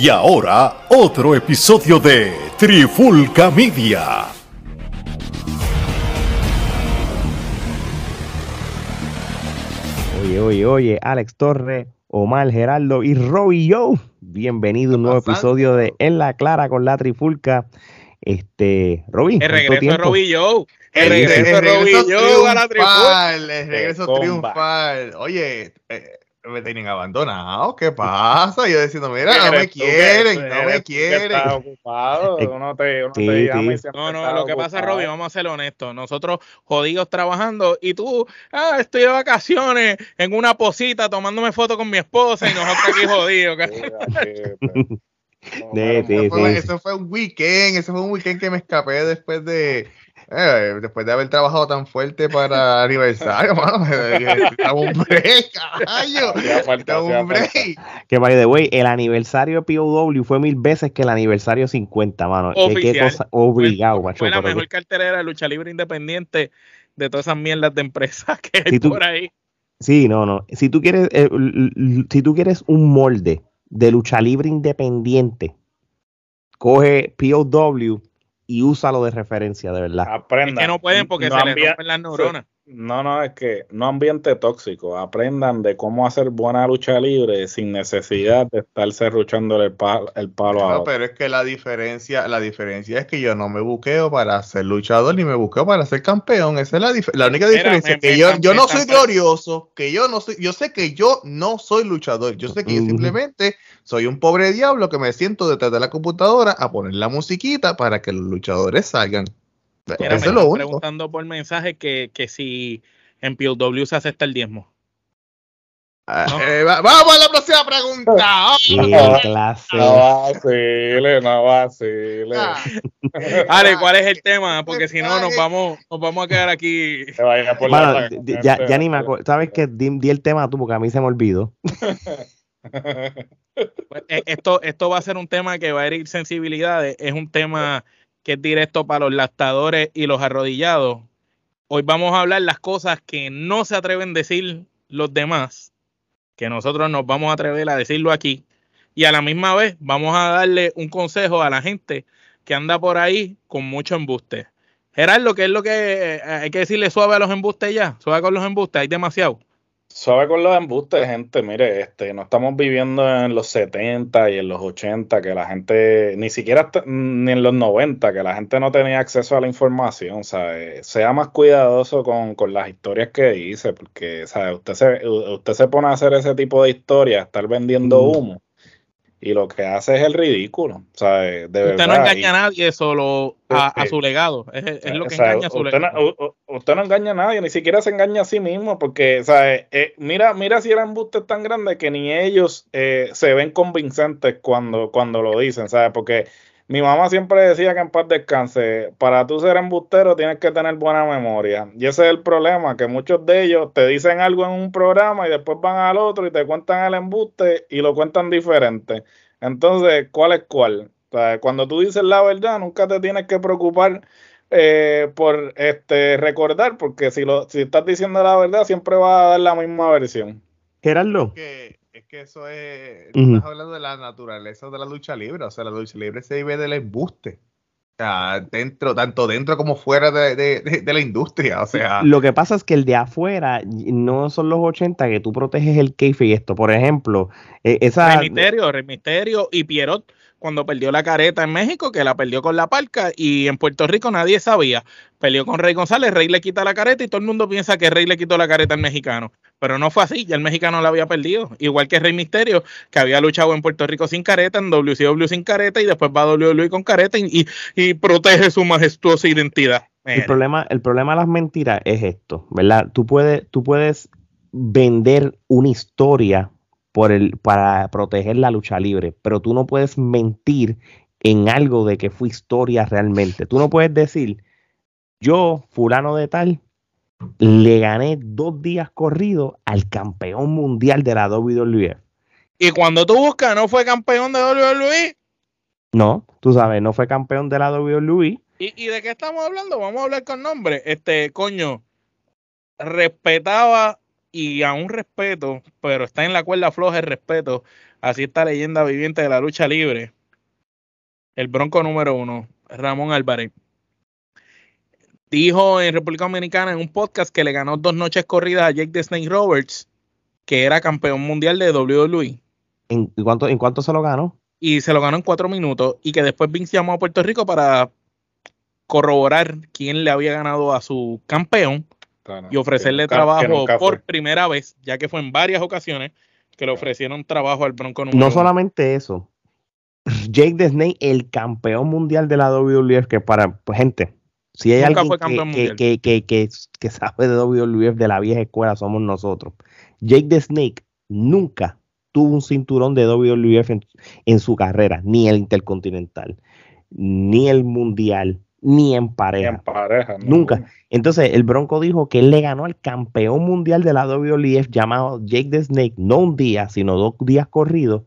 Y ahora, otro episodio de Trifulca Media. Oye, oye, oye, Alex Torre, Omar Geraldo y Robbie Joe. Bienvenido a un nuevo episodio de En la Clara con la Trifulca. Este, Robbie. El regreso de Robbie Joe. El, regreso de Robbie Joe a la Trifulca. El regreso triunfal. Oye, eh, me tienen abandonado, ¿qué pasa? Yo diciendo, mira, no me quieren, no me quieren. Estás ocupado, uno te, uno te llama y No, no, lo que pasa, Robbie, vamos a ser honestos. Nosotros jodidos trabajando y tú, ah, estoy de vacaciones en una posita tomándome fotos con mi esposa y nosotros aquí jodidos. eso fue un weekend, eso fue un weekend que me escapé después de eh, después de haber trabajado tan fuerte para aniversario, mano, un break, un break. Que by the way, el aniversario POW fue mil veces que el aniversario 50, mano. Qué, cosa obligado, fue, Fue la mejor cartelera de lucha libre independiente de todas esas mierdas de empresas que hay por ahí. Sí, no, no. Si tú quieres, eh, si tú quieres un molde de lucha libre independiente, coge POW y úsalo de referencia, de verdad. Aprendan. Es que no pueden porque se les rompen las neuronas. No, no, es que no ambiente tóxico. Aprendan de cómo hacer buena lucha libre sin necesidad de estarse ruchándole el palo, el palo no, pero es que la diferencia, la diferencia es que yo no me buqueo para ser luchador ni me buqueo para ser campeón. Esa es la, la única diferencia. que yo, yo no soy glorioso, que yo no soy, yo sé que yo no soy luchador. Yo sé que yo simplemente soy un pobre diablo que me siento detrás de la computadora a poner la musiquita para que los luchadores salgan. Era, Eso es lo preguntando por mensaje que, que si en POW se acepta el diezmo. Ah, eh, vamos a la próxima pregunta. Qué clase. No vacile, no vacile. Ah. Ale, ¿cuál es el tema? Porque si no nos vamos, nos vamos a quedar aquí. ya, ya, ni me acuerdo. ¿Sabes qué? Di, el tema tú porque a mí se me olvidó. Pues, eh, esto, esto va a ser un tema que va a herir sensibilidades. Es un tema que es directo para los lactadores y los arrodillados. Hoy vamos a hablar las cosas que no se atreven a decir los demás, que nosotros nos vamos a atrever a decirlo aquí. Y a la misma vez vamos a darle un consejo a la gente que anda por ahí con mucho embuste. Gerardo, ¿qué es lo que eh, hay que decirle suave a los embustes ya? Suave con los embustes, hay demasiado. Suave con los embustes, gente. Mire, este, no estamos viviendo en los 70 y en los 80, que la gente, ni siquiera ni en los 90, que la gente no tenía acceso a la información. ¿sabe? Sea más cuidadoso con, con las historias que dice, porque ¿sabe? Usted, se, usted se pone a hacer ese tipo de historias, estar vendiendo humo y lo que hace es el ridículo. De usted no engaña a nadie, solo a, su legado. Es, lo que engaña a su usted legado. No, usted no engaña a nadie, ni siquiera se engaña a sí mismo, porque ¿sabe? Eh, mira, mira si el embuste es tan grande que ni ellos eh, se ven convincentes cuando, cuando lo dicen, ¿sabes? Porque mi mamá siempre decía que en paz descanse, para tú ser embustero tienes que tener buena memoria. Y ese es el problema, que muchos de ellos te dicen algo en un programa y después van al otro y te cuentan el embuste y lo cuentan diferente. Entonces, ¿cuál es cuál? cuando tú dices la verdad, nunca te tienes que preocupar eh, por este recordar, porque si, lo, si estás diciendo la verdad, siempre va a dar la misma versión. Gerardo que eso es, estás hablando de la naturaleza de la lucha libre, o sea, la lucha libre se vive del embuste. O sea, dentro, tanto dentro como fuera de, la industria, o sea. Lo que pasa es que el de afuera no son los 80 que tú proteges el keife y esto. Por ejemplo, eh, esa... Remisterio, Remisterio y Pierrot cuando perdió la careta en México, que la perdió con la parca, y en Puerto Rico nadie sabía. Perdió con Rey González, Rey le quita la careta y todo el mundo piensa que Rey le quitó la careta al mexicano. Pero no fue así, ya el mexicano la había perdido. Igual que Rey Misterio, que había luchado en Puerto Rico sin careta, en WCW sin careta, y después va a WWE con careta y, y, protege su majestuosa identidad. El problema, el problema de las mentiras es esto, ¿verdad? Tú puedes, tú puedes vender una historia por el, para proteger la lucha libre, pero tú no puedes mentir en algo de que fue historia realmente. Tú no puedes decir, yo, fulano de tal, le gané dos días corridos al campeón mundial de la WWE. Y cuando tú buscas, ¿no fue campeón de WWE? No, tú sabes, no fue campeón de la WWE. ¿Y, ¿Y de qué estamos hablando? Vamos a hablar con nombre. Este, coño, respetaba y a un respeto, pero está en la cuerda floja el respeto, así está leyenda viviente de la lucha libre, el bronco número uno, Ramón Álvarez. Dijo en República Dominicana en un podcast que le ganó dos noches corridas a Jake the Snake Roberts, que era campeón mundial de WWE. ¿En cuánto, ¿En cuánto se lo ganó? Y se lo ganó en cuatro minutos. Y que después Vince llamó a Puerto Rico para corroborar quién le había ganado a su campeón y ofrecerle trabajo por primera vez, ya que fue en varias ocasiones que le ofrecieron trabajo al Bronco número No solamente eso. Jake the Snake, el campeón mundial de la WWF, que para pues, gente, si hay alguien que, que, que, que, sabe de WWF de la vieja escuela, somos nosotros. Jake the Snake nunca tuvo un cinturón de WWF en su carrera, ni el Intercontinental, ni el Mundial, ni en pareja. en pareja Nunca. Entonces, el Bronco dijo que él le ganó al campeón mundial de la WWF llamado Jake the Snake, no un día, sino dos días corridos,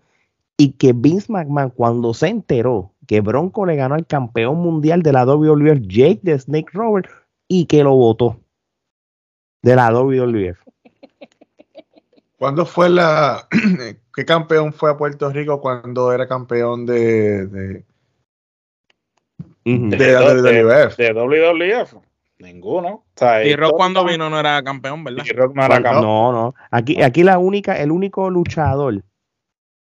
y que Vince McMahon, cuando se enteró que Bronco le ganó al campeón mundial de la WWF, Jake the Snake Robert, y que lo votó de la WWF. ¿Cuándo fue la... ¿Qué campeón fue a Puerto Rico cuando era campeón de de, WWF. De WWF. Ninguno. y Rock cuando vino no era campeón, ¿verdad? no No, Aquí, aquí la única, el único luchador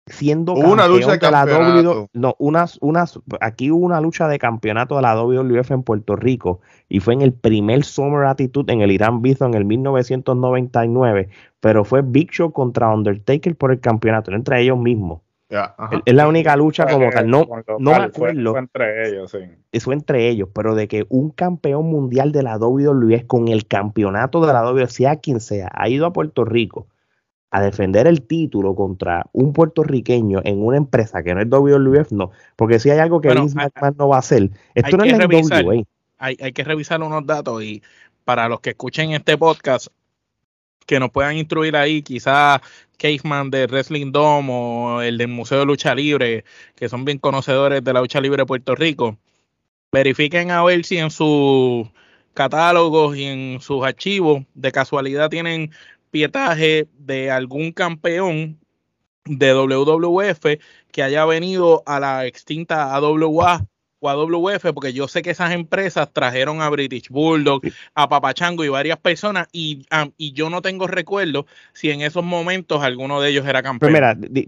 siendo una lucha de, campeonato. no, unas, unas, aquí hubo una lucha de campeonato de la WWF en Puerto Rico y fue en el primer Summer Attitude en el Irán Bithon en el 1999, pero fue Big Show contra Undertaker por el campeonato, entre ellos mismos es la única lucha como tal. No, no me acuerdo. Fue, entre ellos, sí. Eso entre ellos, pero de que un campeón mundial de la WWE con el campeonato de la WWE, sea quien sea, ha ido a Puerto Rico a defender el título contra un puertorriqueño en una empresa que no es WWF, no. Porque si hay algo que Vince McMahon no va a hacer, esto no es revisar, Hay, hay que revisar unos datos y para los que escuchen este podcast, que nos puedan instruir ahí, quizás Caveman de Wrestling Dome o el del Museo de Lucha Libre, que son bien conocedores de la lucha libre de Puerto Rico, verifiquen a ver si en sus catálogos y en sus archivos de casualidad tienen pietaje de algún campeón de WWF que haya venido a la extinta AWA o a WF, porque yo sé que esas empresas trajeron a British Bulldog, a Papachango y varias personas, y, y yo no tengo recuerdo si en esos momentos alguno de ellos era campeón. Pero mira,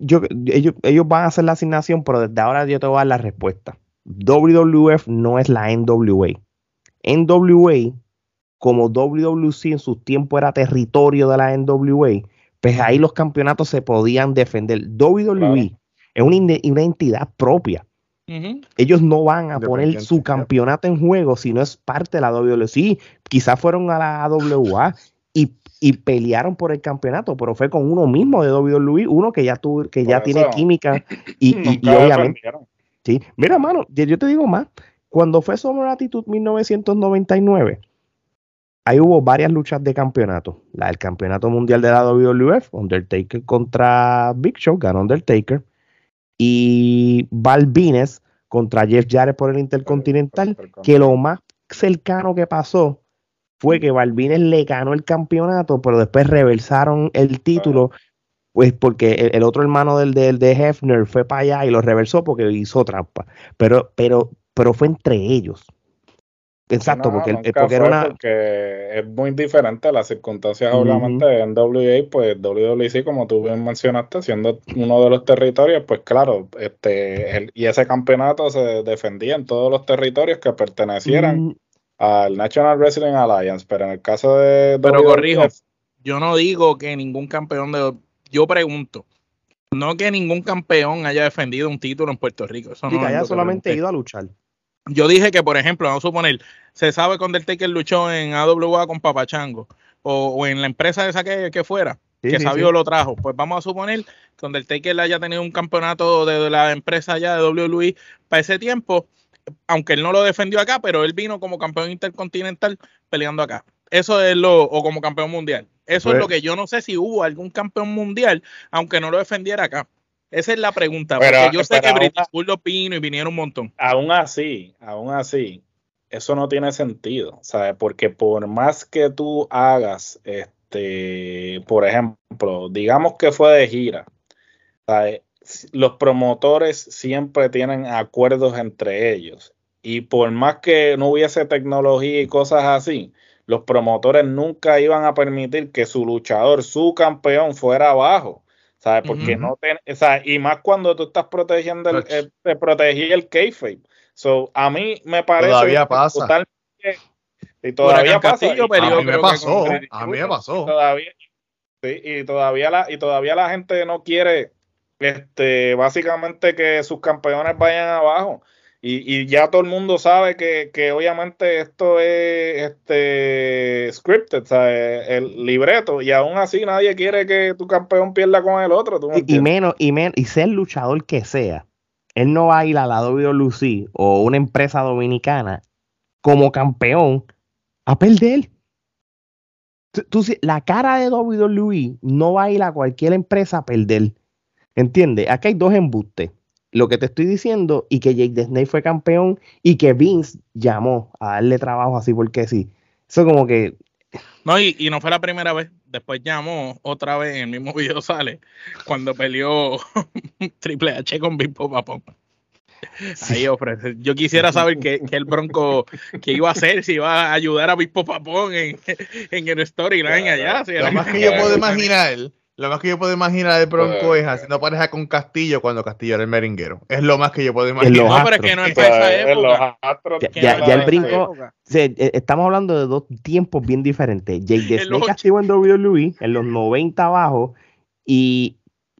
yo, ellos, ellos van a hacer la asignación, pero desde ahora yo te voy a dar la respuesta. WWF no es la NWA. NWA, como WWC en su tiempo era territorio de la NWA, pues ahí los campeonatos se podían defender. WWE es una, una entidad propia ellos no van a poner su campeonato en juego si no es parte de la WWE. quizás fueron a la AWA y, pelearon por el campeonato, pero fue con uno mismo de WWE, uno que ya tuvo, que ya tiene química y, obviamente. Sí, mira, mano, yo te digo más. Cuando fue Summer Attitude 1999, ahí hubo varias luchas de campeonato. La del campeonato mundial de la WWF, Undertaker contra Big Show, ganó Undertaker y Balvines contra Jeff Jarrett por el Intercontinental, que lo más cercano que pasó fue que Balvines le ganó el campeonato, pero después reversaron el título, pues porque el, otro hermano del, del, de Hefner fue para allá y lo reversó porque hizo trampa. Pero, pero, pero fue entre ellos. Exacto, porque, porque, era una... porque es muy diferente las circunstancias, obviamente, en WA, pues WWC, como tú bien mencionaste, siendo uno de los territorios, pues claro, este y ese campeonato se defendía en todos los territorios que pertenecieran al National Wrestling Alliance, pero en el caso de Pero corrijo, yo no digo que ningún campeón de... Yo pregunto, no que ningún campeón haya defendido un título en Puerto Rico. Eso no que haya solamente ido a luchar. Yo dije que, por ejemplo, vamos a suponer, se sabe que Undertaker luchó en AWA con Papachango o, en la empresa esa que, que fuera, que Sabio lo trajo. Pues vamos a suponer que Undertaker haya tenido un campeonato de, la empresa ya de WWE para ese tiempo, aunque él no lo defendió acá, pero él vino como campeón intercontinental peleando acá. Eso es lo, o como campeón mundial. Eso es lo pues que yo no sé si hubo algún campeón mundial, aunque no lo defendiera acá. Esa es la pregunta, porque yo sé que British Bulldog vino y vinieron un montón. Aún así, aún así, eso no tiene sentido, ¿sabes? Porque por más que tú hagas este, por ejemplo, digamos que fue de gira. Los promotores siempre tienen acuerdos entre ellos. Y por más que no hubiese tecnología y cosas así, los promotores nunca iban a permitir que su luchador, su campeón, fuera abajo. ¿Sabes? Porque no o sea, y más cuando tú estás protegiendo el, el, te protegí el kayfabe. So, a mí me parece todavía pasa. y todavía pasa. a mí me pasó, a mí me pasó. Todavía, sí, y todavía la y todavía la gente no quiere este básicamente que sus campeones vayan abajo. Y, ya todo el mundo sabe que, obviamente esto es este scripted, ¿sabes? el libreto, y aún así nadie quiere que tu campeón pierda con el otro. y, menos, y menos, y ser luchador que sea, él no va a ir a la WWE o una empresa dominicana como campeón a perder. Tú, la cara de WWE no va a ir a cualquier empresa a perder. ¿Entiendes? Aquí hay dos embustes lo que te estoy diciendo y que Jake Snake fue campeón y que Vince llamó a darle trabajo así porque sí. Eso como que... No, y, no fue la primera vez. Después llamó otra vez, en el mismo video sale, cuando peleó Triple H con Big Papón. Ahí ofrece. Yo quisiera saber qué, el Bronco que iba a hacer, si iba a ayudar a Big Papón en, en el storyline allá. lo más que yo puedo imaginar lo más que yo puedo imaginar de Bronco es haciendo pareja con Castillo cuando Castillo era el meringuero. Es lo más que yo puedo imaginar. No, pero es que no es esa época. Ya, el brinco. E, estamos hablando de dos tiempos bien diferentes. Jake Snake Castillo en WWE en los 90 abajo y,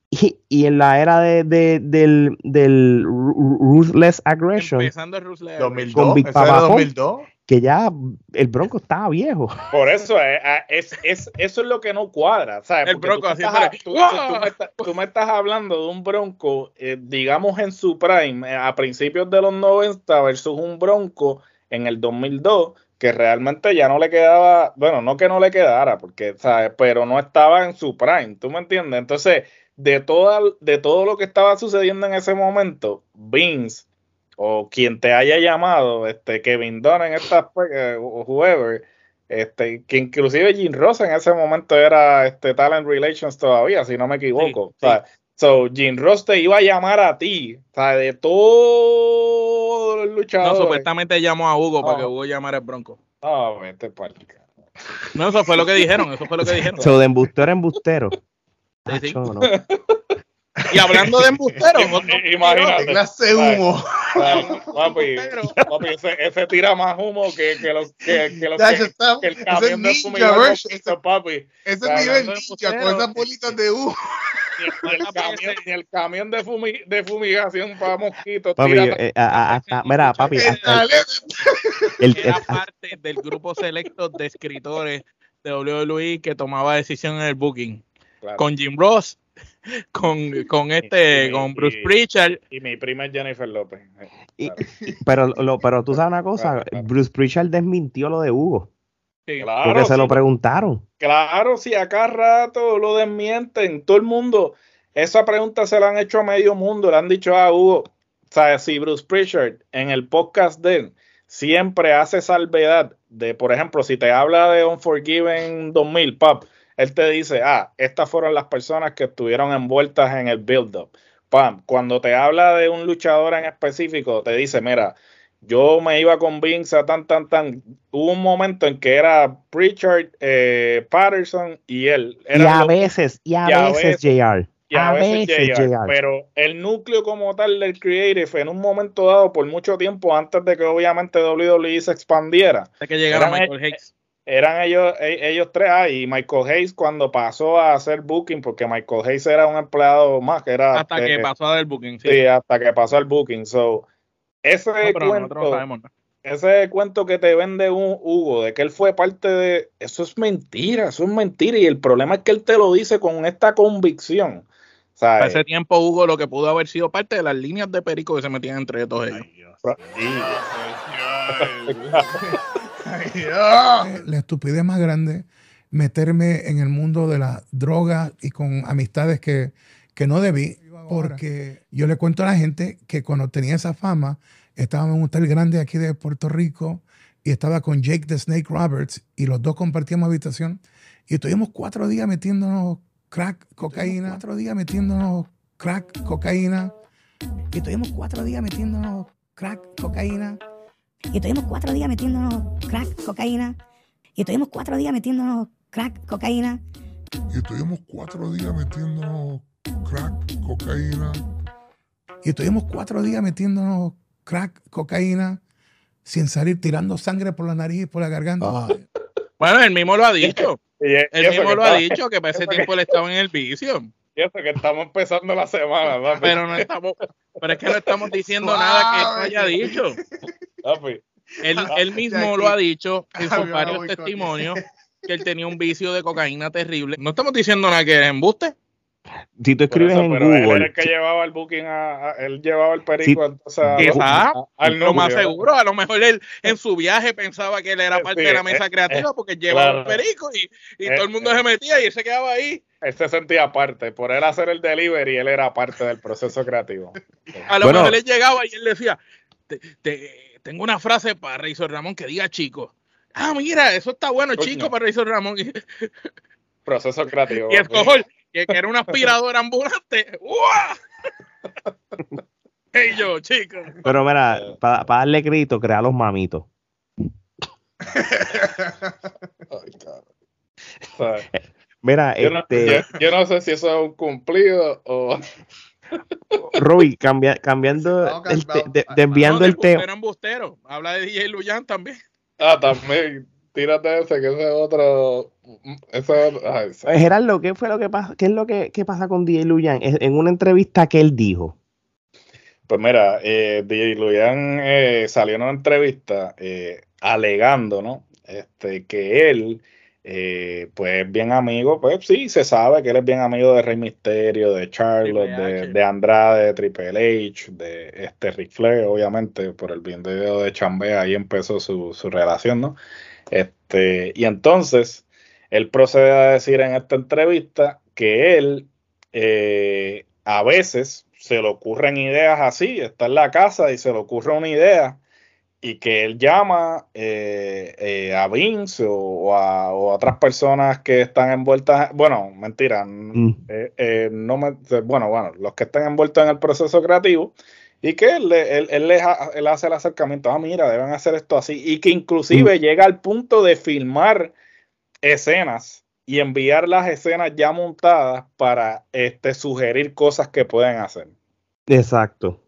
y, en la era de, de, del, del Ruthless Aggression. Empezando el Ruthless 2002, con Big 2002 que ya el Bronco estaba viejo. Por eso, eh, eh, es, es, eso es lo que no cuadra. El Bronco así tú, tú, me estás hablando de un Bronco, eh, digamos en su prime, a principios de los 90 versus un Bronco en el 2002 que realmente ya no le quedaba, bueno, no que no le quedara, porque, ¿sabes? Pero no estaba en su prime, ¿tú me entiendes? Entonces, de, toda, de todo lo que estaba sucediendo en ese momento, Vince o quien te haya llamado, este, Kevin Dunn en esta, eh, o whoever, este, que inclusive Jim Ross en ese momento era este Talent Relations todavía, si no me equivoco. So, Jim Ross te iba a llamar a ti, o sea, de todos los luchadores. No, supuestamente llamó a Hugo para que Hugo llamara al Bronco. Ah, vete No, eso fue lo que dijeron, eso fue lo que dijeron. So, de embustero a embustero. Sí, Y hablando de embusteros, imagínate. Clase humo. Papi, papi ese, ese, tira más humo que, que, los, que, que, los que, está, que el camión de fumigación. Ese, papi. Ese es nivel ninja con esas bolitas de humo. Ni el, camión, ni el camión de, fumi, de fumigación para mosquitos. Papi, eh, hasta, mira, papi, hasta el, era parte del grupo selecto de escritores de WWE que tomaba decisión en el booking. Claro. Con Jim Ross con, con este, con Bruce Pritchard. Y mi prima es Jennifer López. Eh, pero, lo, pero tú sabes una cosa, Bruce Pritchard desmintió lo de Hugo. porque se lo preguntaron. Claro, si acá rato lo desmienten, todo el mundo, esa pregunta se la han hecho a medio mundo, le han dicho a Hugo, o sea, si Bruce Pritchard en el podcast de él siempre hace salvedad de, por ejemplo, si te habla de Unforgiven 2000, pap, él te dice, ah, estas fueron las personas que estuvieron envueltas en el build-up. Pam, cuando te habla de un luchador en específico, te dice, mira, yo me iba con Vince a tan, tan, tan. Hubo un momento en que era Pritchard, eh, Patterson y él. Y a, veces, y a, veces, JR. Y a, veces, JR, Pero el núcleo como tal del Creative en un momento dado, por mucho tiempo, antes de que obviamente WWE se expandiera. De que llegara Michael Hicks eran ellos, e, ellos tres, ah, y Michael Hayes cuando pasó a hacer booking, porque Michael Hayes era un empleado más que era... Hasta que pasó a hacer booking, sí. hasta que pasó al booking, so, ese cuento, ese cuento que te vende un Hugo, de que él fue parte de, eso es mentira, eso es mentira, y el problema es que él te lo dice con esta convicción. Para ese tiempo Hugo lo que pudo haber sido parte de las líneas de perico que se metían entre todos ellos. La estupidez más grande, meterme en el mundo de la droga y con amistades que, que no debí, porque yo le cuento a la gente que cuando tenía esa fama, estaba en un hotel grande aquí de Puerto Rico, y estaba con Jake the Snake Roberts y los dos compartíamos habitación y estuvimos cuatro días metiéndonos crack, cocaína, cuatro días metiéndonos crack, cocaína. Y estuvimos cuatro días metiéndonos crack, cocaína. Y estuvimos cuatro días metiéndonos crack, cocaína y estuvimos cuatro días metiéndonos crack, cocaína y estuvimos cuatro días metiéndonos crack, cocaína y estuvimos cuatro días metiéndonos crack, cocaína sin salir tirando sangre por la nariz y por la garganta. Bueno, él mismo lo ha dicho. él mismo lo ha dicho que para ese tiempo él estaba en el vicio. Y eso que estamos empezando la semana, ¿no? Pero no estamos, pero es que no estamos diciendo nada que él haya dicho. Él, él mismo lo ha dicho en varios testimonios que él tenía un vicio de cocaína terrible. No estamos diciendo nada que es embuste si tú escribes en Google. Él era el que llevaba el booking, a, él llevaba el perico. entonces, al lo más seguro, a lo mejor él en su viaje pensaba que él era parte de la mesa eh, creativa eh, porque llevaba el perico y, y todo el mundo eh, se metía y él se quedaba ahí. Él se sentía parte, por él hacer el delivery, él era parte del proceso creativo. a lo mejor él llegaba y él decía: Tengo una frase para Razor Ramón que diga chico. Ah, mira, eso está bueno, chico, para Razor Ramón. proceso creativo. Y escojo, que, era una aspiradora ambulante. ¡Hey yo, chicos! Pero mira, para darle grito, crea los mamitos. Mira, yo, no, este... yo, no sé si eso es un cumplido o. Roy, cambiando, el desviando el tema. Habla de DJ Luyan también. Ah, también. Tírate ese, que ese es otro. Ese, Gerardo, ¿qué fue lo que pasa? ¿Qué es lo que, pasa con DJ Luyan? En una entrevista que él dijo. Pues mira, eh, DJ Luyan eh, salió en una entrevista eh, alegando, ¿no? Este, que él eh, pues bien amigo, pues sí, se sabe que él es bien amigo de Rey Misterio, de Charlotte, de, Andrade, de Triple H, de este Ric Flair, obviamente, por el video de Chambea, ahí empezó su, relación, ¿no? Este, y entonces, él procede a decir en esta entrevista que él eh, a veces se le ocurren ideas así, está en la casa y se le ocurre una idea y que él llama eh, eh, a Vince o, a, otras personas que están envueltas, bueno, mentira, mm. eh, no me, bueno, bueno, los que están envueltos en el proceso creativo y que él, él, él, hace el acercamiento, ah, mira, deben hacer esto así y que inclusive mm. llega al punto de filmar escenas y enviar las escenas ya montadas para este, sugerir cosas que pueden hacer. Exacto.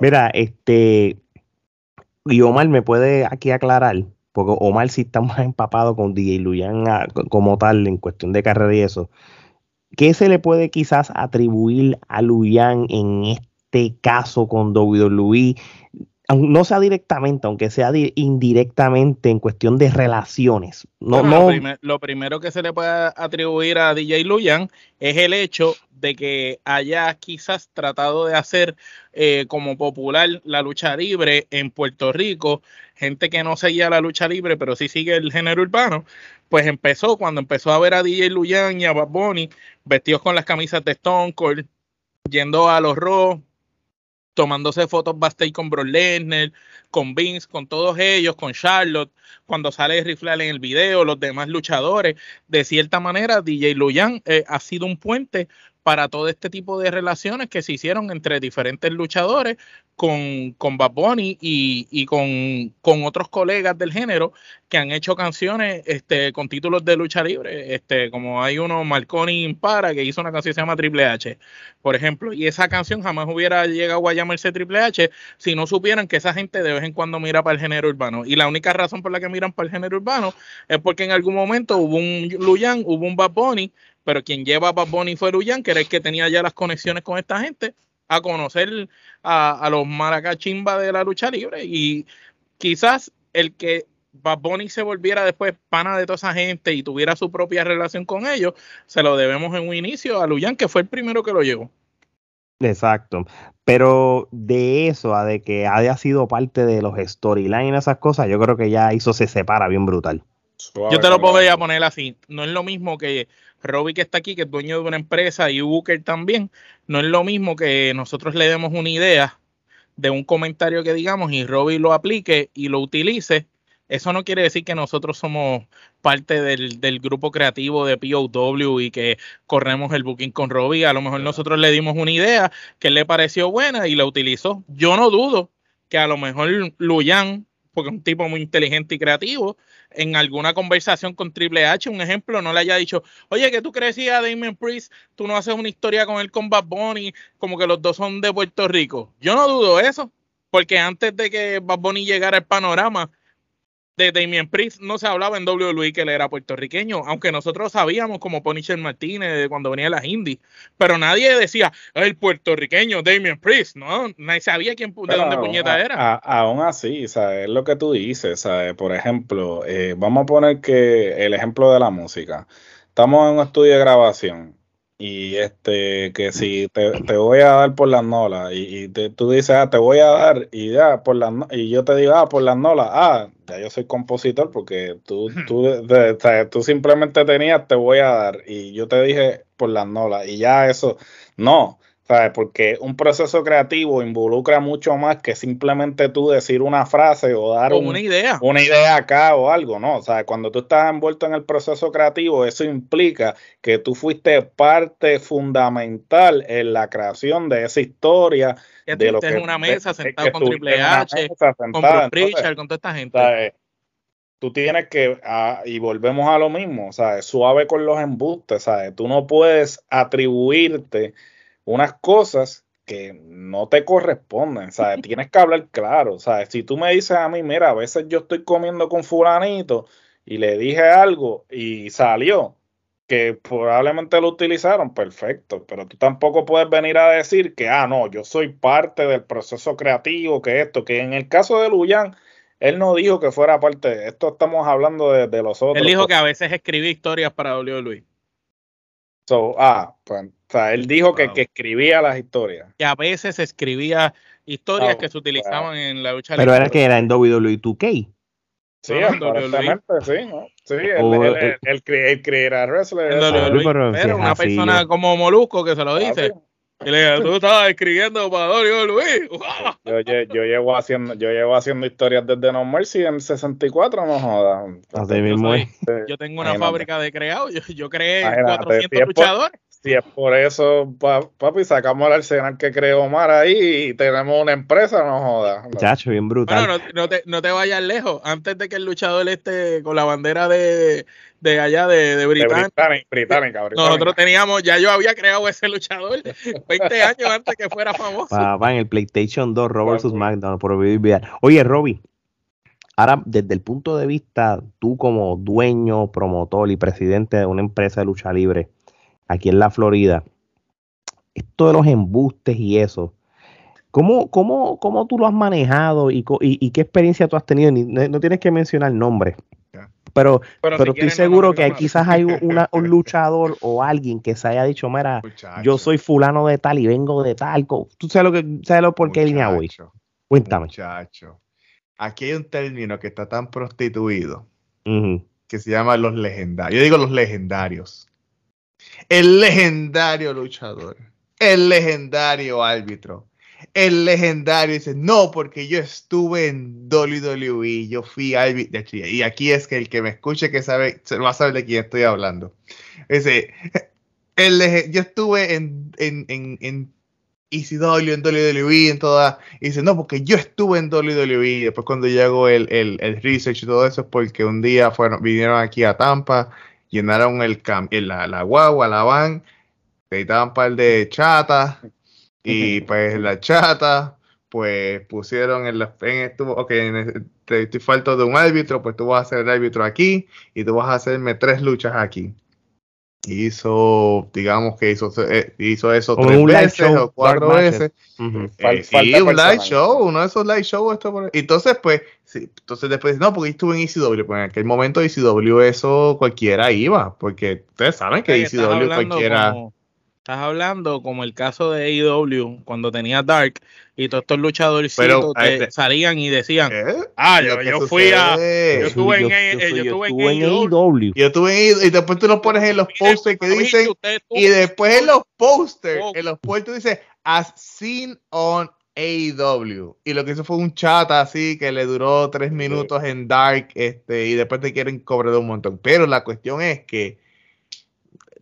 Mira, este, y Omar me puede aquí aclarar, porque Omar sí está más empapado con DJ Luyan ah, como tal en cuestión de carrera y eso. ¿Qué se le puede quizás atribuir a Luyan en este caso con WWE? No sea directamente, aunque sea indirectamente en cuestión de relaciones. No, no... Lo, primero que se le puede atribuir a DJ Luyan es el hecho de que haya quizás tratado de hacer eh, como popular la lucha libre en Puerto Rico, gente que no seguía la lucha libre, pero sí sigue el género urbano, pues empezó cuando empezó a ver a DJ Luyan y a Bad Bunny vestidos con las camisas de Stone Cold, yendo a los Raw, tomándose fotos backstage con Brock Lesnar, con Vince, con todos ellos, con Charlotte, cuando sale Rifle en el video, los demás luchadores. De cierta manera, DJ Luyan eh, ha sido un puente para todo este tipo de relaciones que se hicieron entre diferentes luchadores con, con Bad Bunny y, y con, con, otros colegas del género que han hecho canciones este, con títulos de lucha libre, este, como hay uno, Marconi Impara, que hizo una canción que se llama Triple H, por ejemplo, y esa canción jamás hubiera llegado a llamarse Triple H si no supieran que esa gente de vez en cuando mira para el género urbano. Y la única razón por la que miran para el género urbano es porque en algún momento hubo un Luyan, hubo un Bad Bunny, pero quien lleva a Bad Bunny fue Luyan, que era el que tenía ya las conexiones con esta gente, a conocer a, los maracachimba de la lucha libre. Y quizás el que Bad Bunny se volviera después pana de toda esa gente y tuviera su propia relación con ellos, se lo debemos en un inicio a Luyan, que fue el primero que lo llevó. Exacto. Pero de eso a de que haya sido parte de los storylines y esas cosas, yo creo que ya eso se separa bien brutal. yo te lo puedo poner así. No es lo mismo que Robbie que está aquí, que es dueño de una empresa, y Booker también, no es lo mismo que nosotros le demos una idea de un comentario que digamos y Robbie lo aplique y lo utilice eso no quiere decir que nosotros somos parte del, del, grupo creativo de POW y que corremos el booking con Robbie. A lo mejor nosotros le dimos una idea que le pareció buena y la utilizó. Yo no dudo que a lo mejor Luyan, porque es un tipo muy inteligente y creativo, en alguna conversación con Triple H, un ejemplo, no le haya dicho, oye, que tú crecías Damien Priest, tú no haces una historia con él con Bad Bunny, como que los dos son de Puerto Rico. Yo no dudo eso, porque antes de que Bad Bunny llegara al panorama, de Damien Priest no se hablaba en WWE que él era puertorriqueño, aunque nosotros sabíamos como Punisher Martínez cuando venía a las indies, pero nadie decía el puertorriqueño Damien Priest, no, nadie sabía quién, de dónde puñeta era. aún así, ¿sabes? es lo que tú dices, ¿sabes? por ejemplo, eh, vamos a poner que el ejemplo de la música, estamos en un estudio de grabación y este que si te, voy a dar por las nolas y, tú dices ah te voy a dar y ya por las y yo te digo ah por las nolas ah ya yo soy compositor porque tú tú, tú simplemente tenías te voy a dar y yo te dije por las nolas y ya eso no ¿sabes? Porque un proceso creativo involucra mucho más que simplemente tú decir una frase o dar una idea. Una idea acá o algo, ¿no? O sea, cuando tú estás envuelto en el proceso creativo, eso implica que tú fuiste parte fundamental en la creación de esa historia. de lo que, en una mesa sentado con Triple H, con Bruce con toda esta gente. tú tienes que, ah, y volvemos a lo mismo, ¿sabes? Suave con los embustes, ¿sabes? Tú no puedes atribuirte unas cosas que no te corresponden, ¿sabes? Tienes que hablar claro, ¿sabes? Si tú me dices a mí, mira, a veces yo estoy comiendo con fulanito y le dije algo y salió, que probablemente lo utilizaron, perfecto, pero tú tampoco puedes venir a decir que, ah, no, yo soy parte del proceso creativo, que esto, que en el caso de Luyan, él no dijo que fuera parte, esto estamos hablando de, los otros. Él dijo que a veces escribía historias para Luis. So, ah, pues o sea, él dijo que, que, escribía las historias. Que a veces escribía historias que se utilizaban en la lucha Pero era que era en WWE 2K. Sí, aparentemente sí, ¿no? Sí, él, él, creía wrestler. Pero una persona como Molusco que se lo dice. Y le digo, tú estabas escribiendo para Dorio Luis. yo, yo, llevo haciendo, yo llevo haciendo historias desde No Mercy en 64, no jodas. Mismo Yo tengo una fábrica de creado, yo, yo creé 400 luchadores. Si es por eso, papi, sacamos el arsenal que creó Omar ahí y tenemos una empresa, no jodas. Chacho, bien brutal. Bueno, no, te, no te vayas lejos. Antes de que el luchador esté con la bandera de, de allá de, de Británica. Nosotros teníamos, ya yo había creado ese luchador 20 años antes que fuera famoso. Papá, en el PlayStation 2, Robert vs. McDonald, por vivir Oye, Robbie, ahora desde el punto de vista, tú como dueño, promotor y presidente de una empresa de lucha libre, aquí en la Florida, esto de los embustes y eso, ¿cómo, cómo, cómo tú lo has manejado y, y, qué experiencia tú has tenido? No, tienes que mencionar nombres. Pero, pero, estoy seguro que quizás hay una, un luchador o alguien que se haya dicho, mira, yo soy fulano de tal y vengo de tal. ¿Tú sabes lo que sabes lo por qué línea voy? Cuéntame. Muchacho. Aquí hay un término que está tan prostituido que se llama los legendarios. Yo digo los legendarios el legendario luchador, el legendario árbitro, el legendario dice, no, porque yo estuve en WWE, yo fui árbitro, y aquí es que el que me escuche que sabe, va a saber de quién estoy hablando. Dice, el, yo estuve en, en, en, en ECW, en WWE, en toda, y dice, no, porque yo estuve en WWE, después cuando llegó el, el, el research y todo eso, es porque un día fueron, vinieron aquí a Tampa, llenaron el, la, la guagua, la van, necesitaban un par de chatas y pues la chata pues pusieron en la en estuvo ok te estoy falta de un árbitro pues tú vas a ser el árbitro aquí y tú vas a hacerme tres luchas aquí hizo digamos que hizo eh, hizo eso tres veces o cuatro veces. Eh, un live show uno de esos live shows esto entonces pues entonces después, no, porque estuve en ECW, pues en aquel momento ECW eso cualquiera iba, porque ustedes saben que ECW cualquiera... estás hablando como el caso de AEW, cuando tenía Dark, y todos estos luchadores eh, salían y decían, ¿Eh? ah, yo, fui a... Yo estuve en, e, yo, estuve en AEW. Yo estuve en Y después tú lo pones en los posters que dicen... Y después en los posters, en los posters dice, as seen on AEW. Y lo que hizo fue un chat así que le duró tres minutos en Dark, este, y después te quieren cobrar un montón. Pero la cuestión es que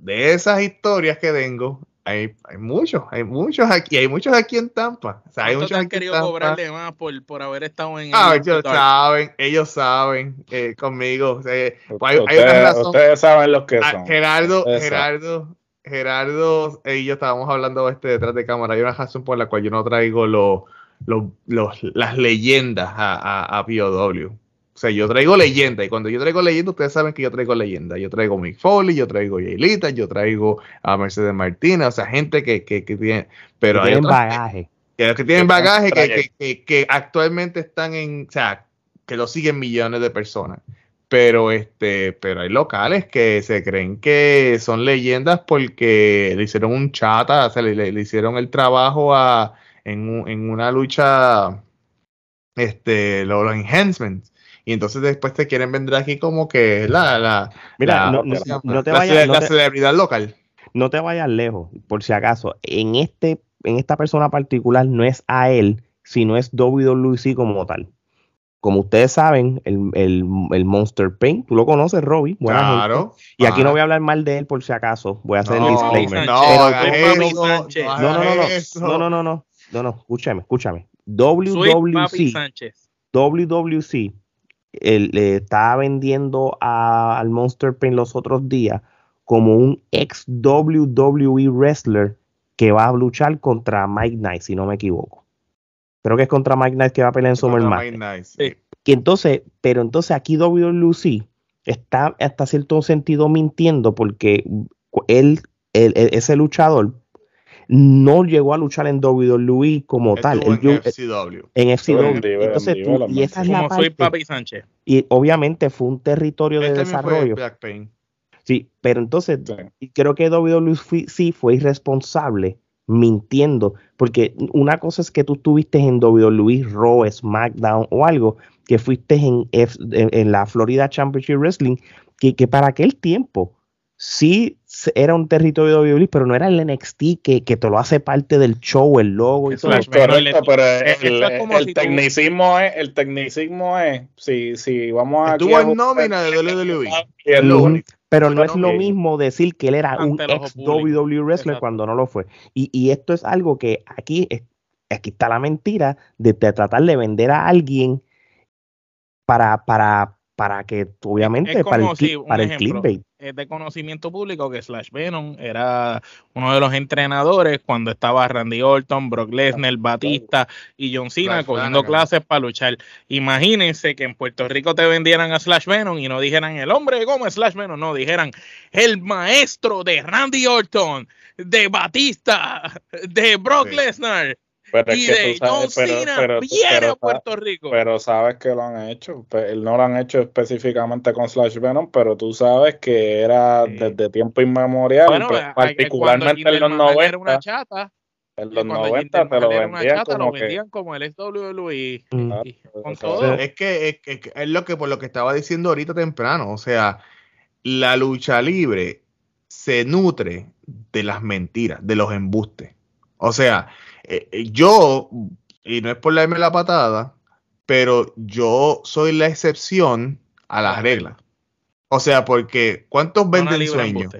de esas historias que tengo, hay, hay muchos, hay muchos aquí, hay muchos aquí en Tampa. O sea, hay muchos han querido cobrarle más por, por, haber estado en ah, ellos saben, ellos saben eh, conmigo. Pues hay, ustedes, hay razón. ustedes, saben lo que ah, son. Gerardo, Gerardo, Gerardo y yo estábamos hablando este detrás de cámara. Hay una razón por la cual yo no traigo los, los, las leyendas a, a, a POW. O sea, yo traigo leyenda y cuando yo traigo leyenda, ustedes saben que yo traigo leyenda. Yo traigo Mick Foley, yo traigo Yailita, yo traigo a Mercedes Martínez, o sea, gente que, que, que tiene... Pero que hay tienen bagaje. Que, que tienen bagaje, que, que, actualmente están en... O sea, que lo siguen millones de personas. Pero, este, pero hay locales que se creen que son leyendas porque le hicieron un chata, o sea, le, le hicieron el trabajo a, en, en una lucha, este, los, los enhancements y entonces después te quieren vender aquí como que la, la, Mira, la, no, no, no te vayas, la no te- celebridad local. no te vayas lejos, por si acaso. En este, en esta persona particular no es a él, sino es WWC como tal. Como ustedes saben, el, el, el Monster Pain, tú lo conoces, Robbie, buena gente. Claro. Y aquí no voy a hablar mal de él por si acaso. Voy a hacer No, el disclaimer. no, Papi no No, no, no, no, no, no, no, no, no, no, escúchame, escúchame. Papi WWC, Sánchez. WWC él, le estaba vendiendo a- al Monster Pain los otros días como un ex WWE wrestler que va a luchar contra Mike Knight, si no me equivoco. Creo que es contra Mike Knight que va a pelear en Nice. Sí. Que entonces, pero entonces aquí WWC está hasta cierto sentido mintiendo porque él, él- él- ese luchador, no llegó a luchar en WWE como tal. Estuvo en FCW. en FCW. Vendí, Entonces tú- y esa es la parte, Papi Sánchez. y obviamente fue un territorio de Este desarrollo. Black Pain. Sí, pero entonces Sí. creo que WWC fue irresponsable mintiendo, porque una cosa es que tú estuviste en WWE, Raw, SmackDown o algo, que fuiste en, F- en, en la Florida Championship Wrestling, que, que para aquel tiempo sí era un territorio de WWE, pero no era el NXT que, que te lo hace parte del show, el logo y todo. Correcto, pero el, el si tú- tecnicismo es, el tecnicismo es, si, si vamos a Estuvo en nómina de WWE. Pero no es lo mismo decir que él era un ex. WWE wrestler Exacto. cuando no lo fue. Y, y esto es algo que aquí, es- aquí está la mentira de, de tratar de vender a alguien para, para, para que, obviamente, para el, si, para el clickbait. Es de conocimiento público que Slash Venom era uno de los entrenadores cuando estaba Randy Orton, Brock Lesnar, Batista y John Cena Slash cogiendo Flanagan. clases para luchar. Imagínense que en Puerto Rico te vendieran a Slash Venom y no dijeran el hombre como Slash Venom, no, dijeran el maestro de Randy Orton, de Batista, de Brock Sí. Lesnar Pero es y que de tú sabes- John pero- Cena pero- viene pero- a Puerto Rico. Pero sabes que lo han hecho. No lo han hecho específicamente con Slash Venom, pero tú sabes que era Sí. desde tiempo inmemorial, bueno, a- a- particularmente en los Jinder Mahal era 90. una chata, En y los cuando 90 Jinder te lo era vendían chata, como lo que. vendían como el WWE. Mm. Y con todo. Es que es, es que es lo que por lo que estaba diciendo ahorita temprano, o sea, la lucha libre se nutre de las mentiras, de los embustes. O sea, eh, eh, yo, y no es por darme la patada, pero yo soy la excepción a las La reglas. O sea, porque ¿cuántos venden sueños?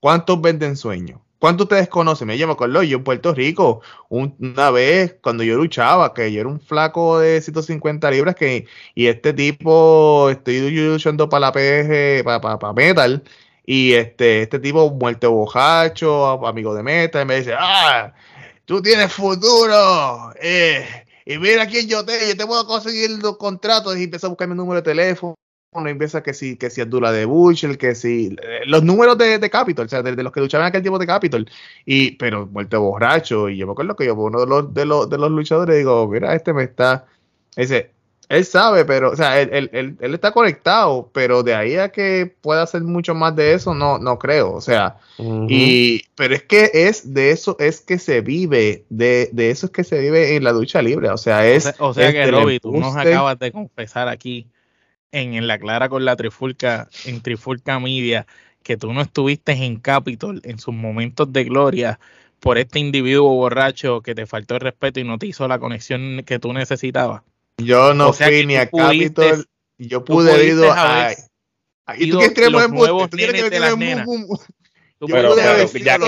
¿Cuántos venden sueños? ¿Cuántos ustedes conocen? Me llamo acuerdo, yo en Puerto Rico, un- una vez cuando yo luchaba, que yo era un flaco de 150 libras, que, y este tipo, estoy luchando para la PG, para, para, para Metal, y este, este tipo muerto bojacho, amigo de Metal, me dice, ah, tú tienes futuro, eh, y mira quién yo te, yo te puedo conseguir los contratos, y empieza a buscar mi número de teléfono empieza que si, que si Abdullah de Butcher, que si eh, los números de, de Capitol, o sea, de, los que luchaban aquel tiempo de Capitol, y, pero muerto borracho, y yo me acuerdo que yo, uno de los, de los, de los luchadores, digo, mira, este me está, dice, él sabe, pero, o sea, él, él, él, él está conectado, pero de ahí a que pueda hacer mucho más de eso, no, no creo, o sea, y, pero es que es de eso, es que se vive, de, de eso es que se vive en la lucha libre, o sea, O es... sea, o sea es que, Roby, tú nos acabas de confesar aquí en, en la clara con la trifulca, en Trifulca Media, que tú no estuviste en Capitol en sus momentos de gloria, por este individuo borracho que te faltó el respeto y no te hizo la conexión que tú necesitabas. Yo no fui ni a Capitol, yo pude haber ido a... ¿Y tú qué crees embuste? ¿Tú quieres que me tire Yo pude haber sido... Ya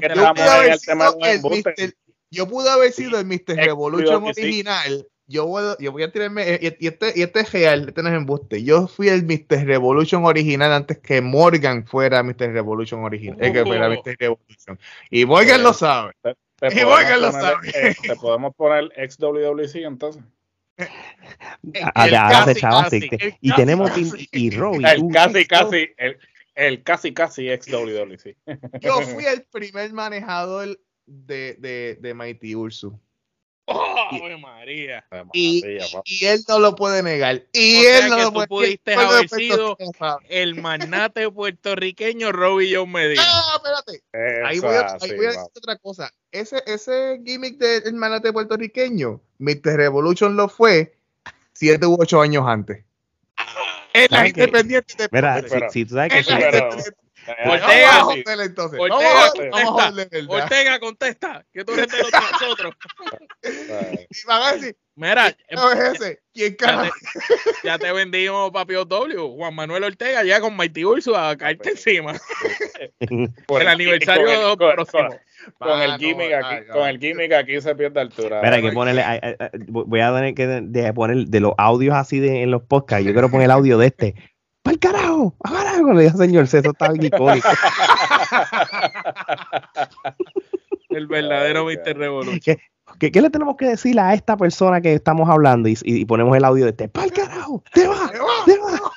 que estamos en el tema de yo pude haber sido el Mr. Revolution original. Yo voy, yo voy a tirarme. Eh, y, este, y este es real, este no es embuste. Yo fui el Mr. Revolution original antes que Morgan fuera Mr. Revolution original. Uh, que fuera Mr. Revolution. Y Morgan lo sabe. Te, y Morgan lo sabe. Eh, te podemos poner ex WWC entonces. Hágase, casi, y tenemos y, Robbie. El casi, casi, el, el casi, casi ex WWC. Yo fui el primer manejador de, de, de Mighty Ursu. ¡Oh, María! Y, y, él no lo puede negar. Y él no lo puede pudiste haber sido el magnate puertorriqueño Robbie John Medina. No, espérate. ahí voy a, ahí voy a decir otra cosa. Ese, ese gimmick del magnate puertorriqueño, Mr. Revolution lo fue siete u ocho años antes. Es la independiente de Mira, si, si, tú sabes que Ortega, Ortega, Ortega, contesta, que tú eres de nosotros. y van a decir, mira, es ese? ¿Quién ya, te, ya te vendimos papi W, Juan Manuel Ortega ya con Mighty Urso a caerte encima. Por el aniversario próximo. Con el gimmick aquí, con el gimmick aquí se pierde altura. Mira, hay que ponerle, voy a tener que de, poner de los audios así de, en los podcasts. Yo quiero poner el audio de este. ¡Para el carajo! ¡Para carajo! Le dije, señor eso está bien icónico. el verdadero Mr. Revolution. ¿Qué, ¿Qué, le tenemos que decir a esta persona que estamos hablando y, y ponemos el audio de este? ¡Para el carajo! ¡Te va! ¡Te va!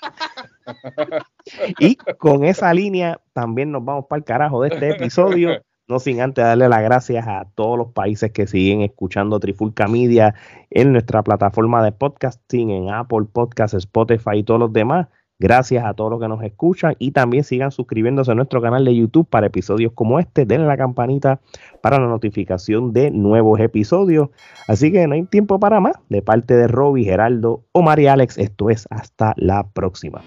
y con esa línea también nos vamos para el carajo de este episodio. No sin antes darle las gracias a todos los países que siguen escuchando Trifulca Media en nuestra plataforma de podcasting, en Apple Podcasts, Spotify y todos los demás. Gracias a todos los que nos escuchan y también sigan suscribiéndose a nuestro canal de YouTube para episodios como este. Denle la campanita para la notificación de nuevos episodios. Así que no hay tiempo para más. De parte de Robbie, Geraldo, Omar y Alex, esto es hasta la próxima.